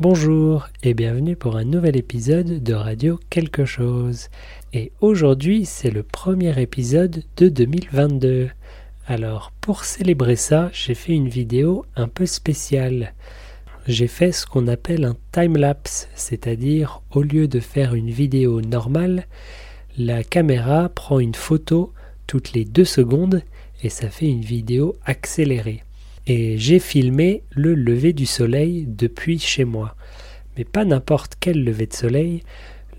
Bonjour et bienvenue pour un nouvel épisode de Radio Quelque chose. Et aujourd'hui c'est le premier épisode de 2022. Alors pour célébrer ça, j'ai fait une vidéo un peu spéciale. J'ai fait ce qu'on appelle un time-lapse, c'est-à-dire au lieu de faire une vidéo normale, la caméra prend une photo toutes les deux secondes et ça fait une vidéo accélérée et j'ai filmé le lever du soleil depuis chez moi. Mais pas n'importe quel lever de soleil,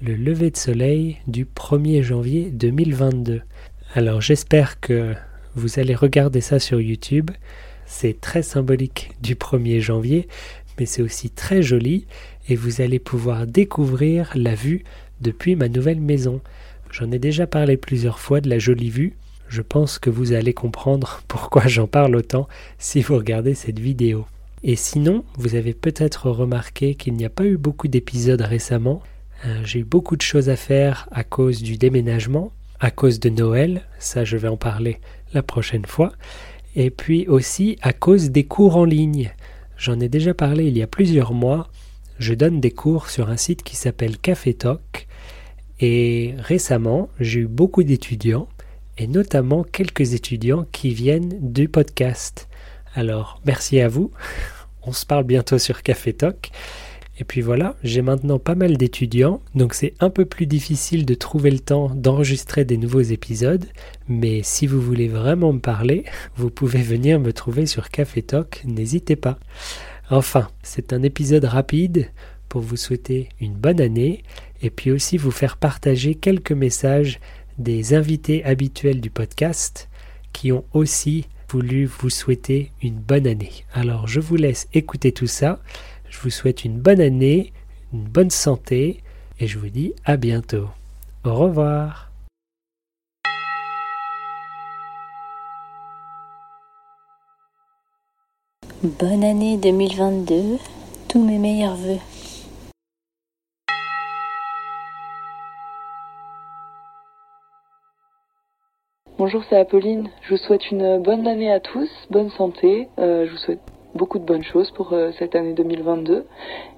le lever de soleil du 1er janvier 2022. Alors j'espère que vous allez regarder ça sur YouTube. C'est très symbolique du 1er janvier, mais c'est aussi très joli et vous allez pouvoir découvrir la vue depuis ma nouvelle maison. J'en ai déjà parlé plusieurs fois de la jolie vue, je pense que vous allez comprendre pourquoi j'en parle autant si vous regardez cette vidéo. Et sinon, vous avez peut-être remarqué qu'il n'y a pas eu beaucoup d'épisodes récemment. Euh, j'ai eu beaucoup de choses à faire à cause du déménagement, à cause de Noël, ça je vais en parler la prochaine fois, et puis aussi à cause des cours en ligne. J'en ai déjà parlé il y a plusieurs mois. Je donne des cours sur un site qui s'appelle Café Talk. Et récemment, j'ai eu beaucoup d'étudiants et notamment quelques étudiants qui viennent du podcast. Alors, merci à vous. On se parle bientôt sur Café Talk. Et puis voilà, j'ai maintenant pas mal d'étudiants, donc c'est un peu plus difficile de trouver le temps d'enregistrer des nouveaux épisodes, mais si vous voulez vraiment me parler, vous pouvez venir me trouver sur Café Talk, n'hésitez pas. Enfin, c'est un épisode rapide pour vous souhaiter une bonne année et puis aussi vous faire partager quelques messages des invités habituels du podcast qui ont aussi voulu vous souhaiter une bonne année. Alors je vous laisse écouter tout ça. Je vous souhaite une bonne année, une bonne santé et je vous dis à bientôt. Au revoir. Bonne année 2022, tous mes meilleurs voeux. Bonjour, c'est Apolline. Je vous souhaite une bonne année à tous, bonne santé. Euh, je vous souhaite beaucoup de bonnes choses pour euh, cette année 2022.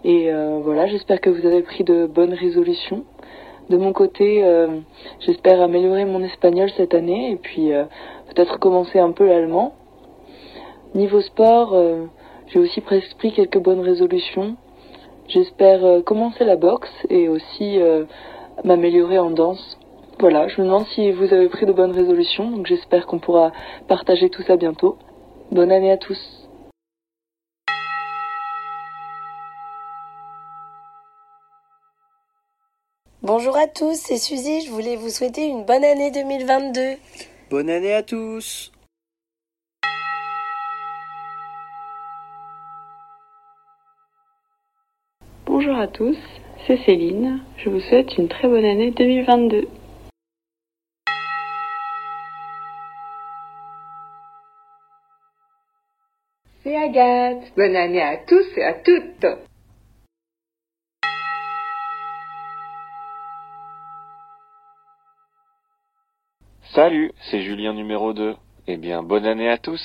Et euh, voilà, j'espère que vous avez pris de bonnes résolutions. De mon côté, j'espère améliorer mon espagnol cette année et puis peut-être commencer un peu l'allemand. Niveau sport, j'ai aussi presque pris quelques bonnes résolutions. J'espère commencer la boxe et aussi m'améliorer en danse. Voilà, je me demande si vous avez pris de bonnes résolutions, donc j'espère qu'on pourra partager tout ça bientôt. Bonne année à tous. Bonjour à tous, c'est Suzy, je voulais vous souhaiter une bonne année 2022. Bonne année à tous. Bonjour à tous, c'est Céline, je vous souhaite une très bonne année 2022. C'est Agathe. Bonne année à tous et à toutes. Salut, c'est Julien numéro 2. Eh bien, bonne année à tous.